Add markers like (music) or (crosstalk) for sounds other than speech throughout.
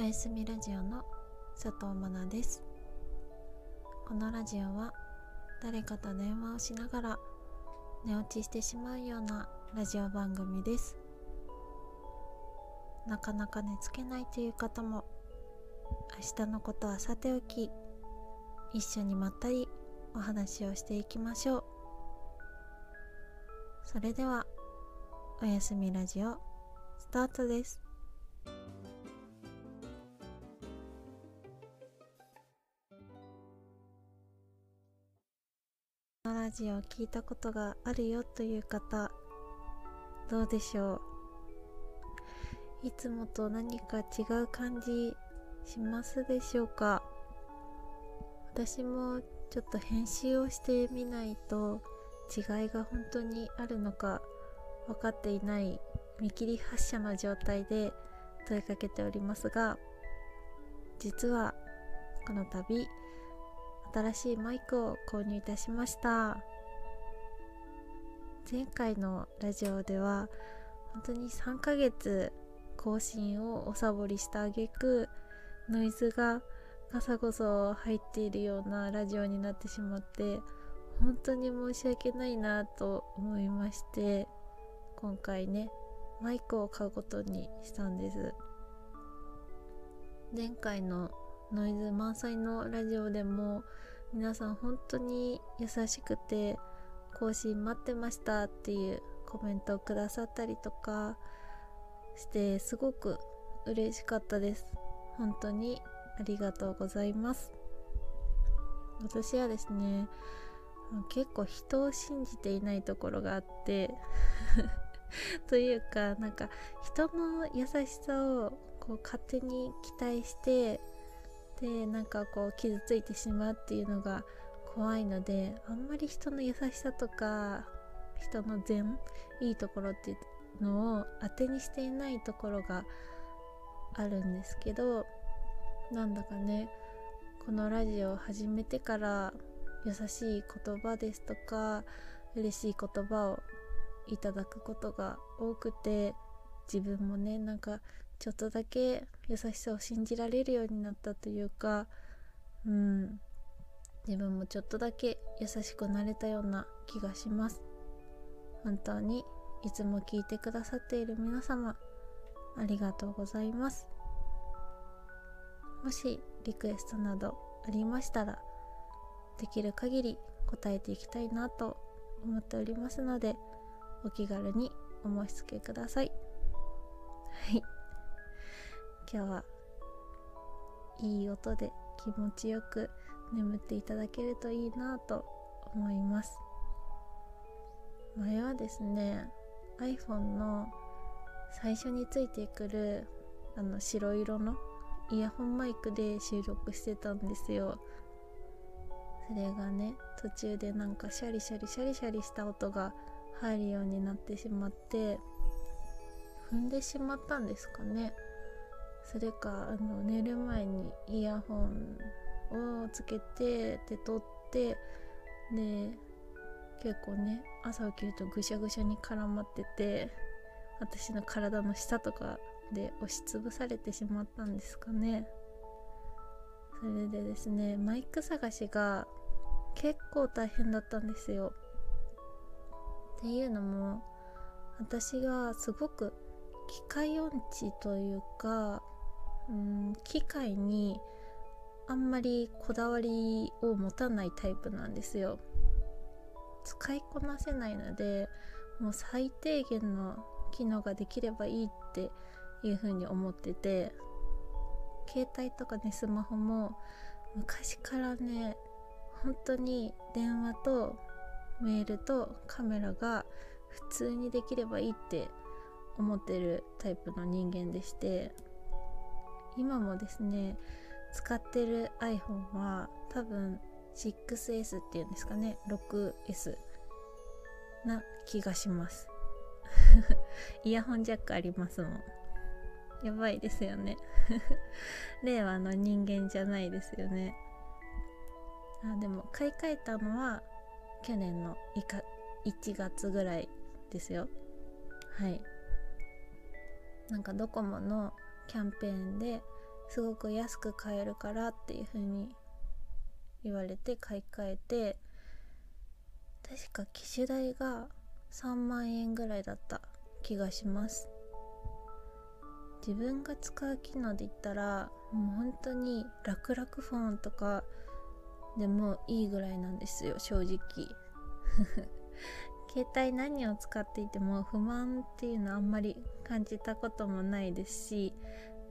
おやすみラジオの佐藤真奈です。このラジオは誰かと電話をしながら寝落ちしてしまうようなラジオ番組です。なかなか寝つけないという方も明日のことはさておき一緒にまったりお話をしていきましょう。それではおやすみラジオスタートです。ラジオを聞いたことがあるよという方どうでしょう？いつもと何か違う感じしますでしょうか？私もちょっと編集をしてみないと違いが本当にあるのか分かっていない見切り発車の状態で問いかけておりますが実はこの度新しいマイクを購入いたしました。前回のラジオでは本当に3ヶ月更新をおサボりした挙句ノイズがガサゴソ入っているようなラジオになってしまって本当に申し訳ないなと思いまして今回ねマイクを買うことにしたんです。前回のノイズ満載のラジオでも皆さん本当に優しくて更新待ってましたっていうコメントをくださったりとかしてすごく嬉しかったです。本当にありがとうございます。私はですね結構人を信じていないところがあって (laughs) というかなんか人の優しさをこう勝手に期待してでなんかこう傷ついてしまうっていうのが怖いのであんまり人の優しさとか人の善いいところっていうのを当てにしていないところがあるんですけどなんだかねこのラジオを始めてから優しい言葉ですとか嬉しい言葉をいただくことが多くて自分もねなんかちょっとだけ優しさを信じられるようになったというかうん。自分もちょっとだけ優しくなれたような気がします。本当にいつも聞いてくださっている皆様ありがとうございます。もしリクエストなどありましたらできる限り答えていきたいなと思っておりますのでお気軽にお申し付けください。はい。今日はいい音で気持ちよく眠っていただけるといいなと思います。前はですね iPhone の最初についてくるあの白色のイヤホンマイクで収録してたんですよ。それがね途中でなんかシャリシャリシャリシャリした音が入るようになってしまって踏んでしまったんですかね。それかあの寝る前にイヤホンをつけてで撮ってで結構ね朝起きるとぐしゃぐしゃに絡まってて私の体の下とかで押しつぶされてしまったんですかね。それでですねマイク探しが結構大変だったんですよ。っていうのも私がすごく機械音痴というかうん機械にあんまりこだわりを持たないタイプなんですよ。使いこなせないのでもう最低限の機能ができればいいっていう風に思ってて携帯とかねスマホも昔からね本当に電話とメールとカメラが普通にできればいいって思ってるタイプの人間でして。今もですね使ってる iPhone は多分 6S っていうんですかね 6S な気がします。(laughs) イヤホンジャックありますもん。やばいですよね。(laughs) 令和の人間じゃないですよね。あでも買い替えたのは去年の1月ぐらいですよ。はい。なんかドコモのキャンペーンですごく安く買えるからっていう風に言われて買い替えて確か機種代が3万円ぐらいだった気がします。自分が使う機能で言ったらもう本当に楽々フォンとかでもいいぐらいなんですよ正直。携帯何を使っていても不満っていうのはあんまり感じたこともないですし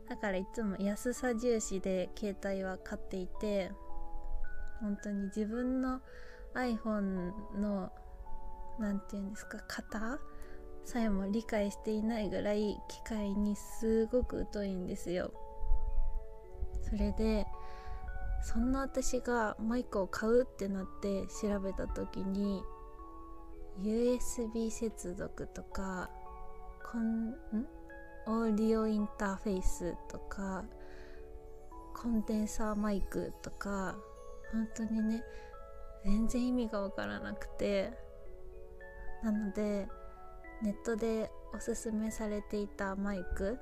だからいつも安さ重視で携帯は買っていて本当に自分の iPhone の何て言うんですか型さえも理解していないぐらい機械にすごく疎いんですよ。それでそんな私がマイクを買うってなって調べた時に USB 接続とかコンん？オーディオインターフェースとかコンデンサーマイクとか本当にね全然意味がわからなくてなのでネットでおすすめされていたマイク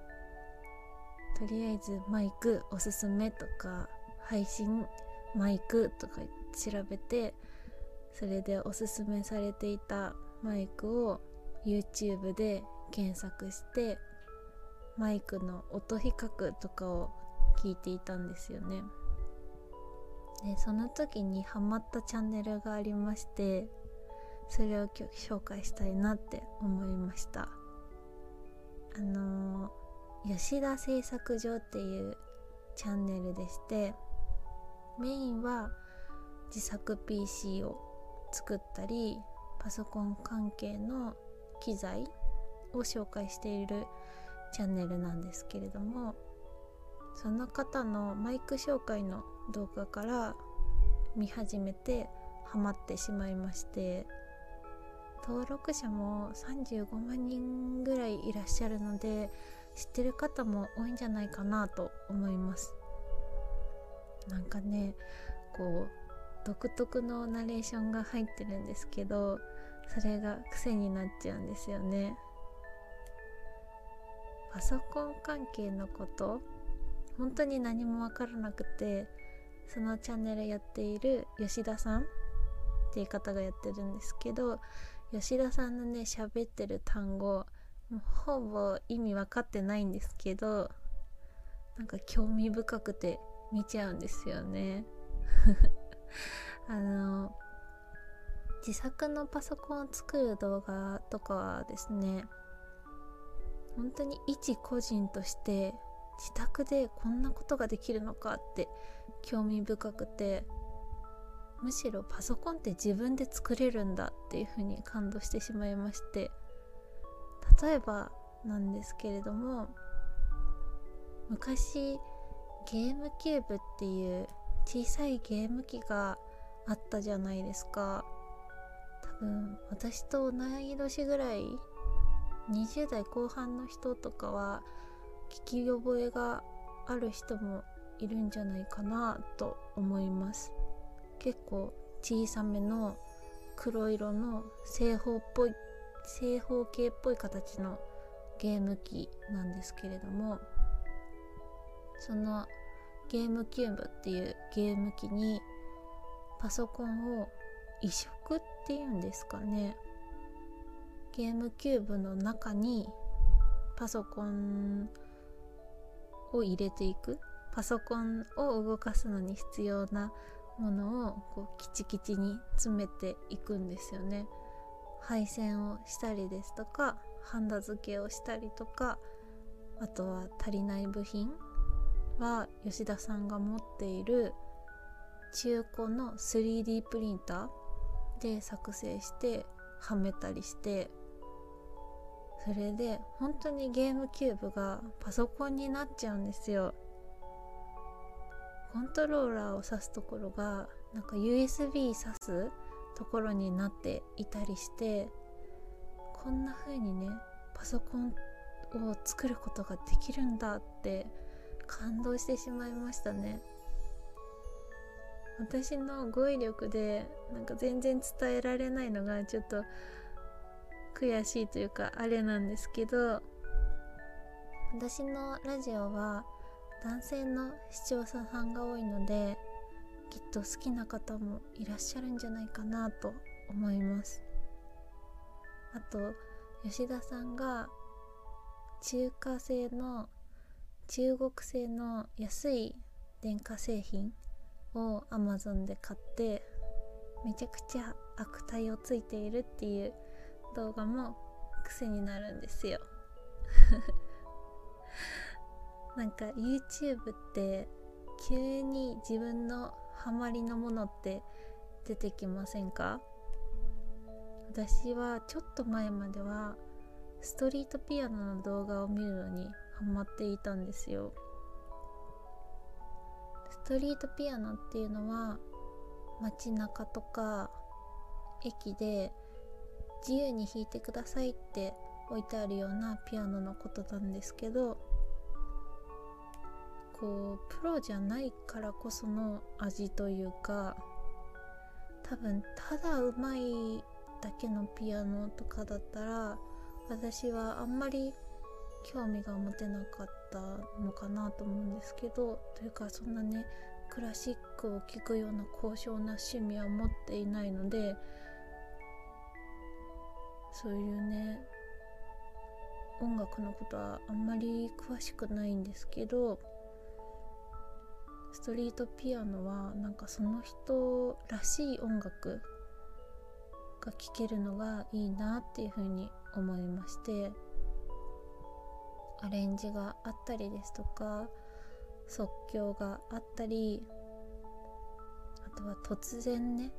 とりあえずマイクおすすめとか配信マイクとか調べてそれでおすすめされていたマイクを YouTube で検索してマイクの音比較とかを聞いていたんですよね。でその時にハマったチャンネルがありましてそれを今日紹介したいなって思いました。あのー、吉田製作所っていうチャンネルでしてメインは自作 PC を作ったりパソコン関係の機材を紹介しているチャンネルなんですけれどもその方のマイク紹介の動画から見始めてハマってしまいまして登録者も35万人ぐらいいらっしゃるので知ってる方も多いんじゃないかなと思います。なんかねこう独特のナレーションが入ってるんですけどそれが癖になっちゃうんですよね。パソコン関係のこと本当に何も分からなくてそのチャンネルやっている吉田さんっていう方がやってるんですけど吉田さんのね喋ってる単語もうほぼ意味分かってないんですけどなんか興味深くて見ちゃうんですよね。あの自作のパソコンを作る動画とかはですね本当に一個人として自宅でこんなことができるのかって興味深くてむしろパソコンって自分で作れるんだっていうふうに感動してしまいまして例えばなんですけれども昔ゲームキューブっていう小さいゲーム機があったじゃないですか。多分私と同い年ぐらい20代後半の人とかは聞き覚えがある人もいるんじゃないかなと思います。結構小さめの黒色の正方っぽい正方形っぽい形のゲーム機なんですけれどもそのゲームキューブっていうゲーム機にパソコンを移植っていうんですかね。ゲームキューブの中にパソコンを入れていく。パソコンを動かすのに必要なものをこうキチキチに詰めていくんですよね。配線をしたりですとかハンダ付けをしたりとかあとは足りない部品は吉田さんが持っている中古の 3D プリンターで作成してはめたりしてそれで本当にゲームキューブがパソコンになっちゃうんですよ。コントローラーを挿すところがなんか USB 挿すところになっていたりしてこんな風にねパソコンを作ることができるんだって感動してしまいましたね。私の語彙力でなんか全然伝えられないのがちょっと悔しいというかあれなんですけど私のラジオは男性の視聴者さんが多いのできっと好きな方もいらっしゃるんじゃないかなと思います。あと吉田さんが中華製の中国製の安い電化製品を Amazon で買ってめちゃくちゃ悪態をついているっていう動画も癖になるんですよ。(laughs) なんか YouTube って急に自分のハマりのものって出てきませんか？私はちょっと前まではストリートピアノの動画を見るのにハマっていたんですよ。ストリートピアノっていうのは街中とか駅で自由に弾いてくださいって置いてあるようなピアノのことなんですけどこうプロじゃないからこその味というか多分ただうまいだけのピアノとかだったら私はあんまり興味が持てなかったのかなと思うんですけどというかそんなねクラシックを聴くような高尚な趣味は持っていないのでそういうね音楽のことはあんまり詳しくないんですけどストリートピアノはなんかその人らしい音楽が聴けるのがいいなっていうふうに思いましてアレンジがあったりですとか即興があったりあとは突然ね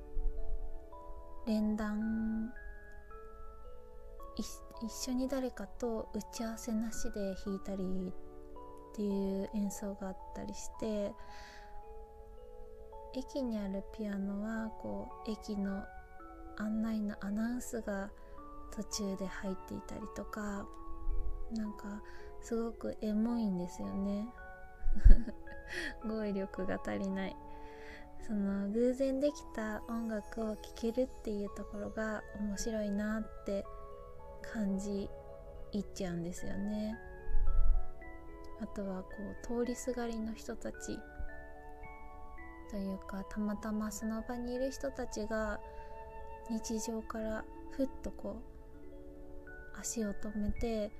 連弾一緒に誰かと打ち合わせなしで弾いたりっていう演奏があったりして駅にあるピアノはこう駅の案内のアナウンスが途中で入っていたりとかなんかすごくエモいんですよね。語彙力が足りない。その偶然できた音楽を聴けるっていうところが面白いなって感じいっちゃうんですよね。あとはこう通りすがりの人たちというかたまたまその場にいる人たちが日常からふっとこう足を止めて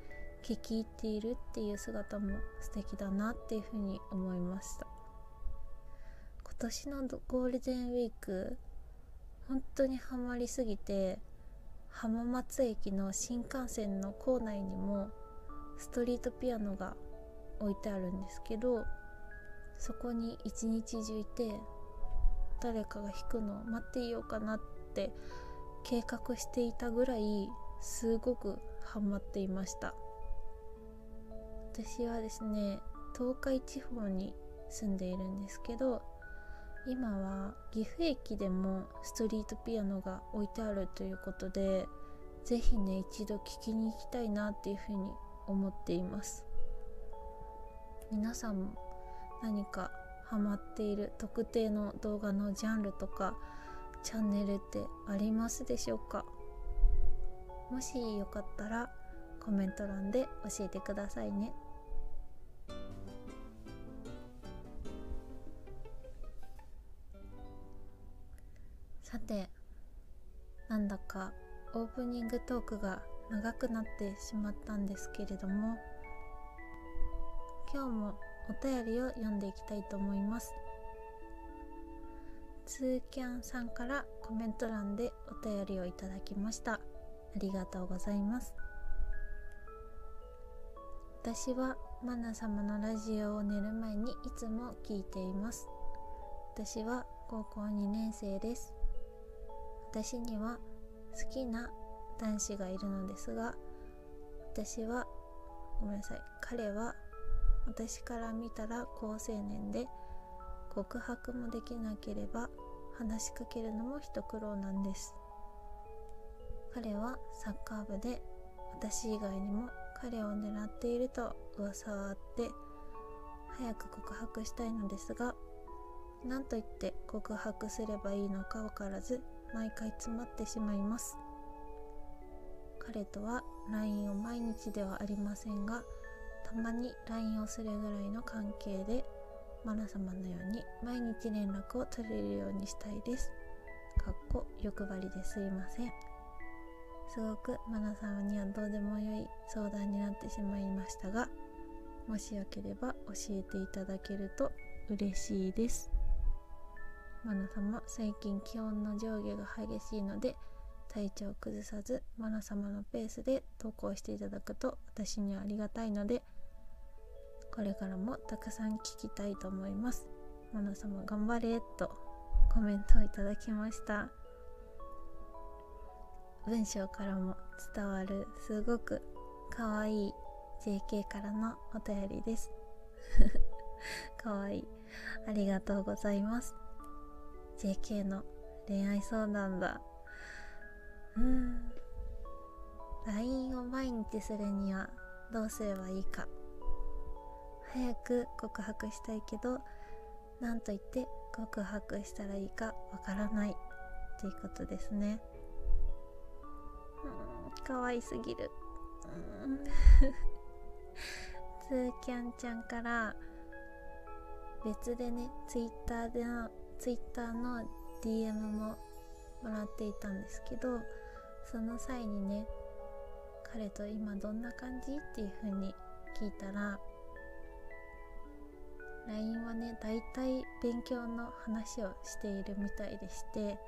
聞き入っているっていう姿も素敵だなっていうふうに思いました。今年のゴールデンウィーク本当にハマりすぎて浜松駅の新幹線の構内にもストリートピアノが置いてあるんですけどそこに一日中いて誰かが弾くのを待っていようかなって計画していたぐらいすごくハマっていました。私はですね東海地方に住んでいるんですけど今は岐阜駅でもストリートピアノが置いてあるということで是非ね一度聴きに行きたいなっていうふうに思っています。皆さんも何かハマっている特定の動画のジャンルとかチャンネルってありますでしょうか？もしよかったらコメント欄で教えてくださいね。さてなんだかオープニングトークが長くなってしまったんですけれども今日もお便りを読んでいきたいと思います。ツーキャンさんからコメント欄でお便りをいただきました。ありがとうございます。私はマナ様のラジオを寝る前にいつも聞いています。私は高校2年生です。私には好きな男子がいるのですが私はごめんなさい彼は私から見たら好青年で告白もできなければ話しかけるのも一苦労なんです。彼はサッカー部で私以外にも彼を狙っていると噂はあって早く告白したいのですが何と言って告白すればいいのか分からず毎回詰まってしまいます。彼とは LINE を毎日ではありませんがたまに LINE をするぐらいの関係でマナ様のように毎日連絡を取れるようにしたいです。かっこ欲張りですいません。すごくマナ様にはどうでもよい相談になってしまいましたがもしよければ教えていただけると嬉しいです。マナ様最近気温の上下が激しいので体調を崩さずマナ様のペースで投稿していただくと私にはありがたいのでこれからもたくさん聞きたいと思います。マナ様頑張れとコメントをいただきました。文章からも伝わるすごく可愛い JK からのお便りです。(laughs) 可愛い。ありがとうございます。JK の恋愛相談だ。うん。LINE を毎日するにはどうすればいいか。早く告白したいけど何と言って告白したらいいかわからない。っていうことですね。うん。可愛すぎる。うん。(laughs) つーキャンちゃんから別でねツイッターでのツイッターの DM ももらっていたんですけどその際にね彼と今どんな感じ？っていう風に聞いたら LINE はねだいたい勉強の話をしているみたいでして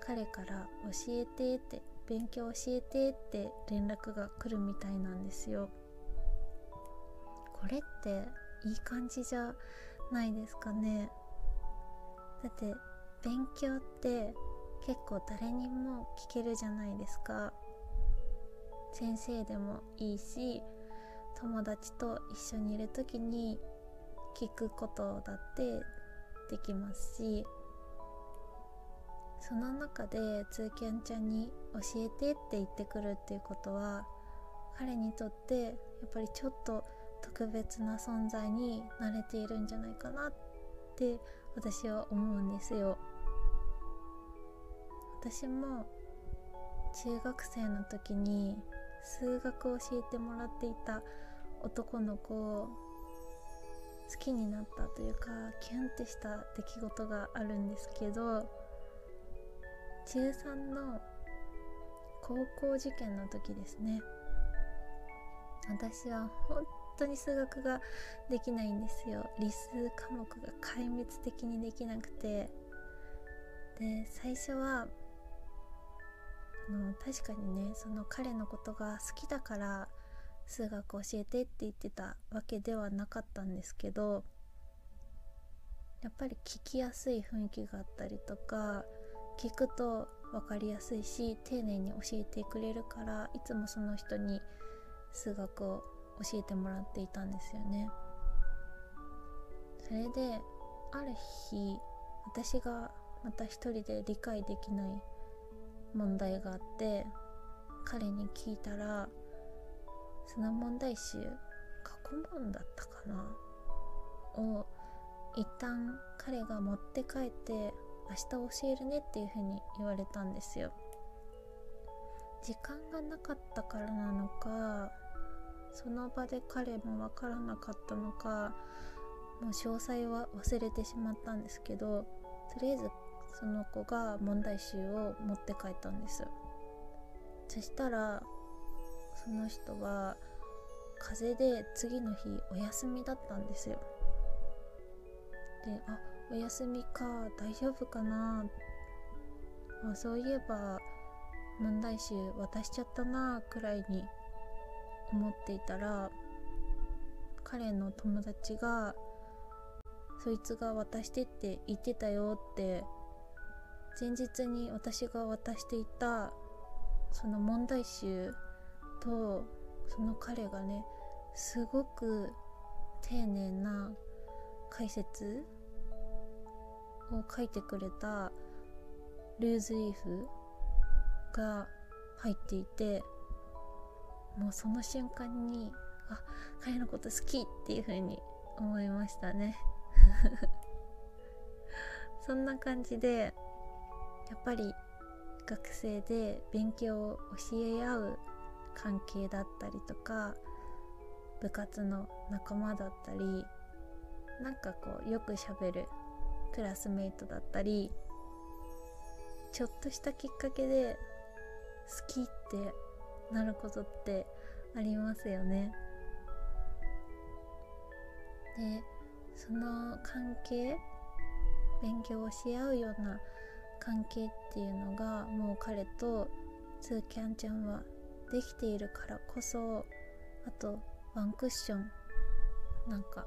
彼から「教えて」って「勉強教えて」って連絡が来るみたいなんですよ。これっていい感じじゃないですかねだって勉強って結構誰にも聞けるじゃないですか。先生でもいいし友達と一緒にいる時に聞くことだってできますしその中で通ンちゃんに教えてって言ってくるっていうことは彼にとってやっぱりちょっと特別な存在になれているんじゃないかなって私は思うんですよ。私も中学生の時に数学を教えてもらっていた男の子を好きになったというかキュンってした出来事があるんですけど中3の高校受験の時ですね。私は本当に数学ができないんですよ。理数科目が壊滅的にできなくて。で最初はあの確かにねその彼のことが好きだから数学教えてって言ってたわけではなかったんですけどやっぱり聞きやすい雰囲気があったりとか聞くと分かりやすいし丁寧に教えてくれるからいつもその人に数学を教えてもらっていたんですよね。それである日私がまた一人で理解できない問題があって彼に聞いたらその問題集過去問だったかな？を一旦彼が持って帰って明日教えるねっていう風に言われたんですよ。時間がなかったからなのかその場で彼もわからなかったのかもう詳細は忘れてしまったんですけどとりあえずその子が問題集を持って帰ったんです。そしたらその人は風邪で次の日お休みだったんですよ。であお休みか大丈夫かな。あそういえば問題集渡しちゃったなくらいに思っていたら彼の友達がそいつが渡してって言ってたよって前日に私が渡していたその問題集とその彼がねすごく丁寧な解説を書いてくれたルーズリーフが入っていてもうその瞬間にあ彼のこと好きっていう風に思いましたね。(laughs) そんな感じでやっぱり学生で勉強を教え合う関係だったりとか部活の仲間だったりなんかこうよくしゃべるクラスメイトだったりちょっとしたきっかけで好きってなることってありますよね。でその関係勉強をし合うような関係っていうのがもう彼とツーキャンちゃんはできているからこそあとワンクッションなんか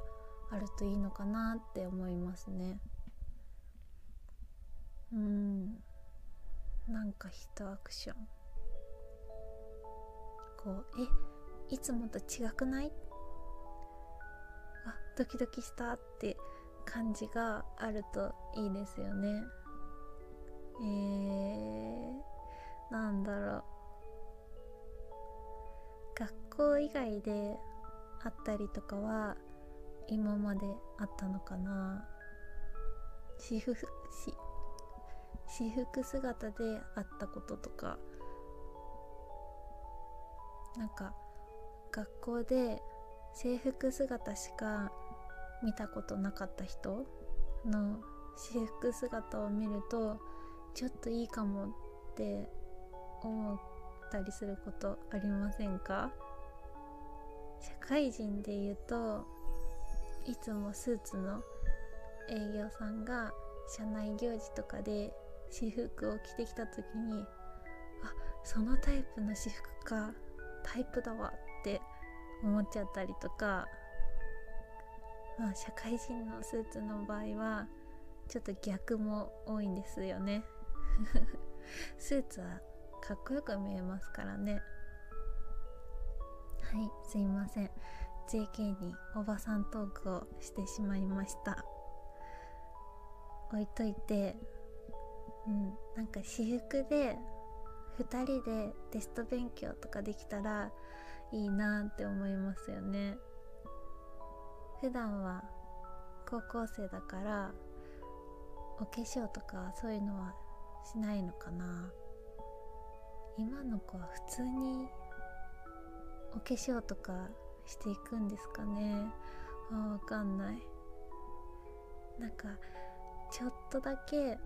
あるといいのかなって思いますね。うん。なんか一アクション。こうえいつもと違くない？あドキドキしたって感じがあるといいですよね。えー、なんだろう。学校以外であったりとかは今まであったのかな。私服私服姿であったこととかなんか学校で制服姿しか見たことなかった人の私服姿を見るとちょっといいかもって思ったりすることありませんか？社会人で言うといつもスーツの営業さんが社内行事とかで私服を着てきた時にあそのタイプの私服かタイプだわって思っちゃったりとかまあ社会人のスーツの場合はちょっと逆も多いんですよね。(laughs) スーツはかっこよく見えますからね。はいすいません。JK におばさんトークをしてしまいました。置いといてうんなんか私服で2人でテスト勉強とかできたらいいなって思いますよね。普段は高校生だからお化粧とかそういうのはしないのかな。今の子は普通にお化粧とかしていくんですかね。あわかんない。なんかちょっとだけ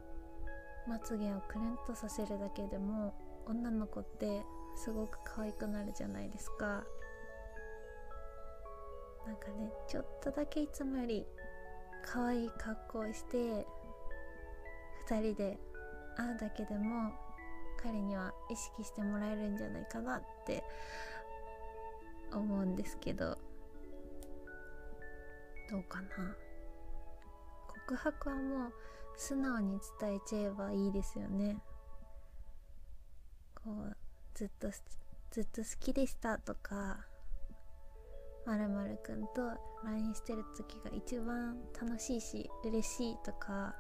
まつげをくるんとさせるだけでも女の子ってすごく可愛くなるじゃないですか。なんかねちょっとだけいつもより可愛い格好をして2人で会うだけでも彼には意識してもらえるんじゃないかなって思うんですけど。どうかな。告白はもう素直に伝えちゃえばいいですよね。こうずっとずっと好きでしたとかまるまるくんと LINE してる時が一番楽しいし嬉しいとか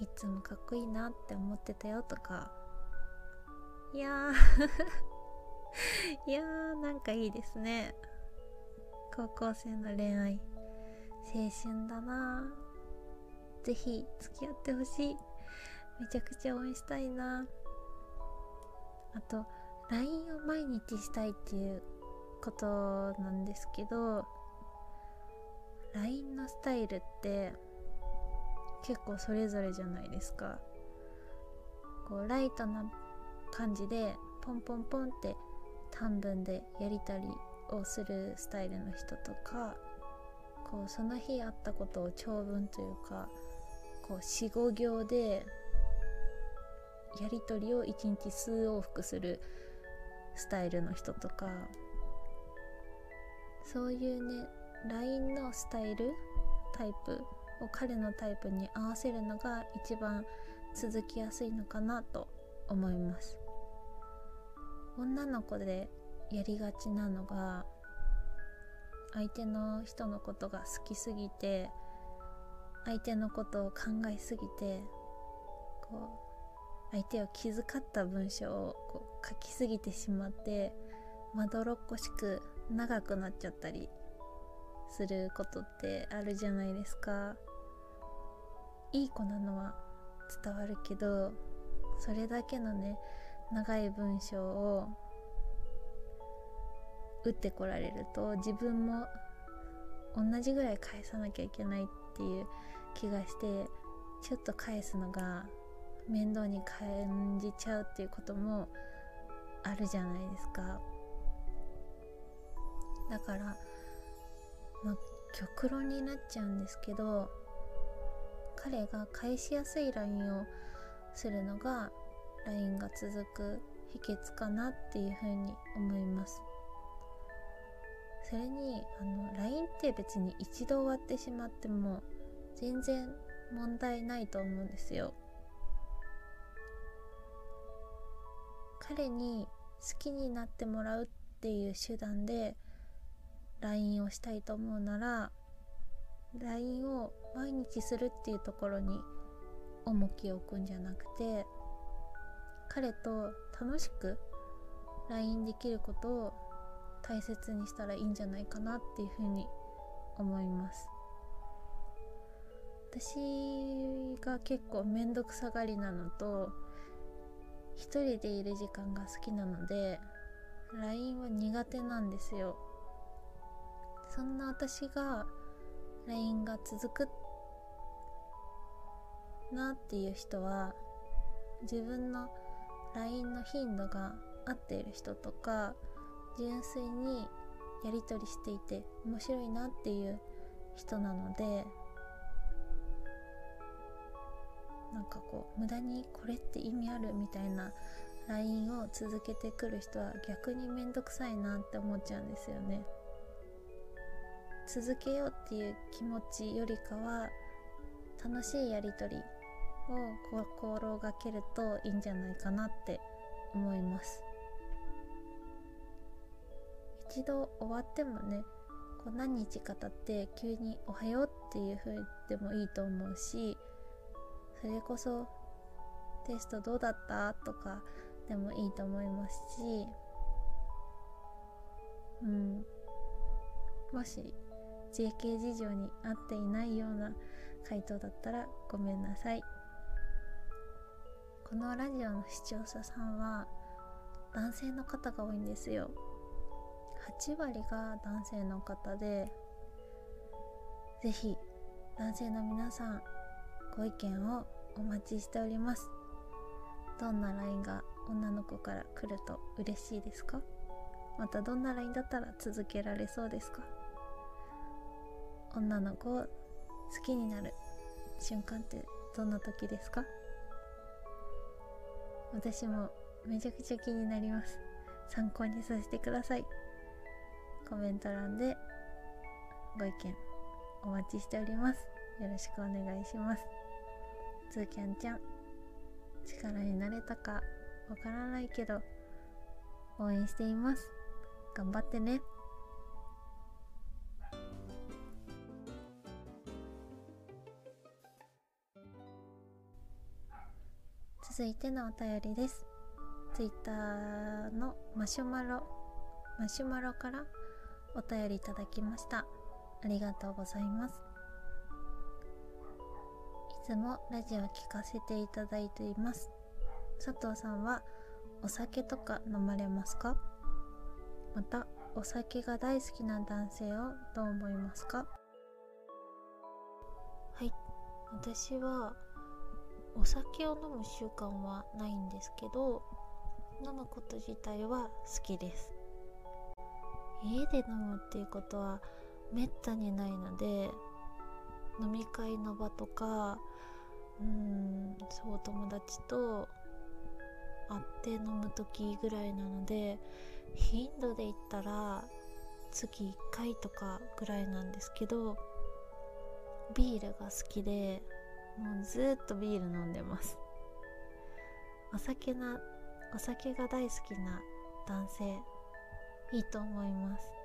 いつもかっこいいなって思ってたよとかいやー (laughs) いやーなんかいいですね。高校生の恋愛青春だな。ぜひ付き合ってほしい。めちゃくちゃ応援したいな。あと LINE を毎日したいっていうことなんですけど LINE のスタイルって結構それぞれじゃないですか。こうライトな感じでポンポンポンって短文でやりたりをするスタイルの人とかこうその日あったことを長文というかこう45行でやり取りを1日数往復するスタイルの人とかそういうね LINE のスタイルタイプを彼のタイプに合わせるのが一番続きやすいのかなと思います。女の子でやりがちなのが相手の人のことが好きすぎて相手のことを考えすぎてこう相手を気遣った文章をこう書きすぎてしまってまどろっこしく長くなっちゃったりすることってあるじゃないですか。いい子なのは伝わるけどそれだけのね長い文章を打ってこられると自分も同じぐらい返さなきゃいけないっていう気がしてちょっと返すのが面倒に感じちゃうっていうこともあるじゃないですか。だからまあ極論になっちゃうんですけど彼が返しやすい LINE をするのが LINE が続く秘訣かなっていうふうに思います。それにあの LINE って別に一度終わってしまっても全然問題ないと思うんですよ。彼に好きになってもらうっていう手段で LINE をしたいと思うなら LINE を毎日するっていうところに重きを置くんじゃなくて彼と楽しく LINE できることを大切にしたらいいんじゃないかなっていうふうに思います。私が結構面倒くさがりなのと一人でいる時間が好きなので LINE は苦手なんですよ。そんな私が LINE が続くなっていう人は自分の LINE の頻度が合っている人とか純粋にやり取りしていて面白いなっていう人なのでなんかこう無駄にこれって意味あるみたいな LINE を続けてくる人は逆に面倒くさいなって思っちゃうんですよね。続けようっていう気持ちよりかは楽しいやり取りを心がけるといいんじゃないかなって思います。一度終わってもねこう何日か経って急に「おはよう」っていう風でもいいと思うしそれこそテストどうだった？とかでもいいと思いますしうん。もし JK 事情に合っていないような回答だったらごめんなさい。このラジオの視聴者さんは男性の方が多いんですよ。8割が男性の方で是非男性の皆さんご意見をお待ちしております。どんな LINE が女の子から来ると嬉しいですか？またどんな LINE だったら続けられそうですか？女の子を好きになる瞬間ってどんな時ですか？私もめちゃくちゃ気になります。参考にさせてください。コメント欄でご意見お待ちしております。よろしくお願いします。つーキャンちゃん力になれたかわからないけど応援しています。頑張ってね。続いてのお便りです。Twitter のマシュマロマシュマロからお便りいただきました。ありがとうございます。つもラジオを聞かせていただいています。佐藤さんはお酒とか飲まれますか？またお酒が大好きな男性をどう思いますか？はい。私はお酒を飲む習慣はないんですけど飲むこと自体は好きです。家で飲むっていうことはめったにないので飲み会の場とかうんそう友達と会って飲む時ぐらいなので頻度で言ったら月1回とかぐらいなんですけどビールが好きでもうずっとビール飲んでます。お酒なお酒が大好きな男性いいと思います。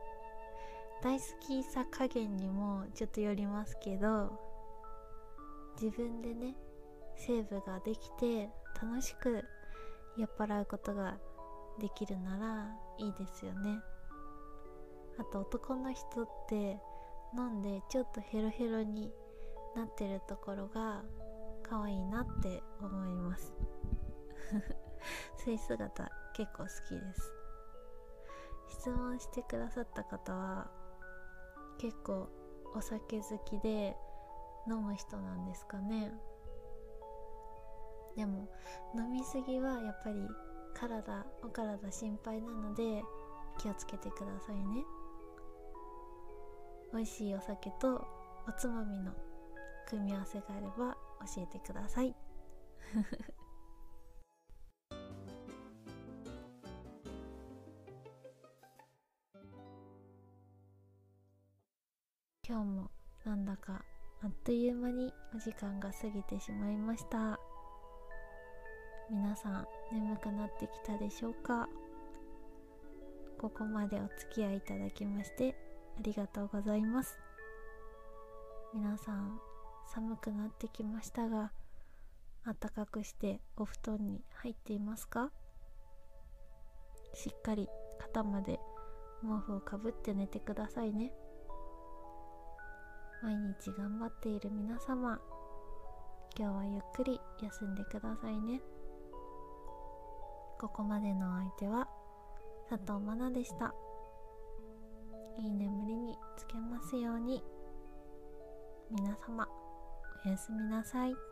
大好きさ加減にもちょっとよりますけど自分でねセーブができて楽しく酔っ払うことができるならいいですよね。あと男の人って飲んでちょっとヘロヘロになってるところが可愛いなって思います。(laughs) そういう姿結構好きです。質問してくださった方は結構お酒好きで飲む人なんですかね。でも飲みすぎはやっぱり体お体心配なので気をつけてくださいね。美味しいお酒とおつまみの組み合わせがあれば教えてください。今日もなんだかあっという間にお時間が過ぎてしまいました。皆さん眠くなってきたでしょうか？ここまでお付き合いいただきましてありがとうございます。皆さん寒くなってきましたが暖かくしてお布団に入っていますか？しっかり肩まで毛布をかぶって寝てくださいね。毎日頑張っている皆様今日はゆっくり休んでくださいね。ここまでのお相手は佐藤真奈でした。いい眠りにつけますように。皆様おやすみなさい。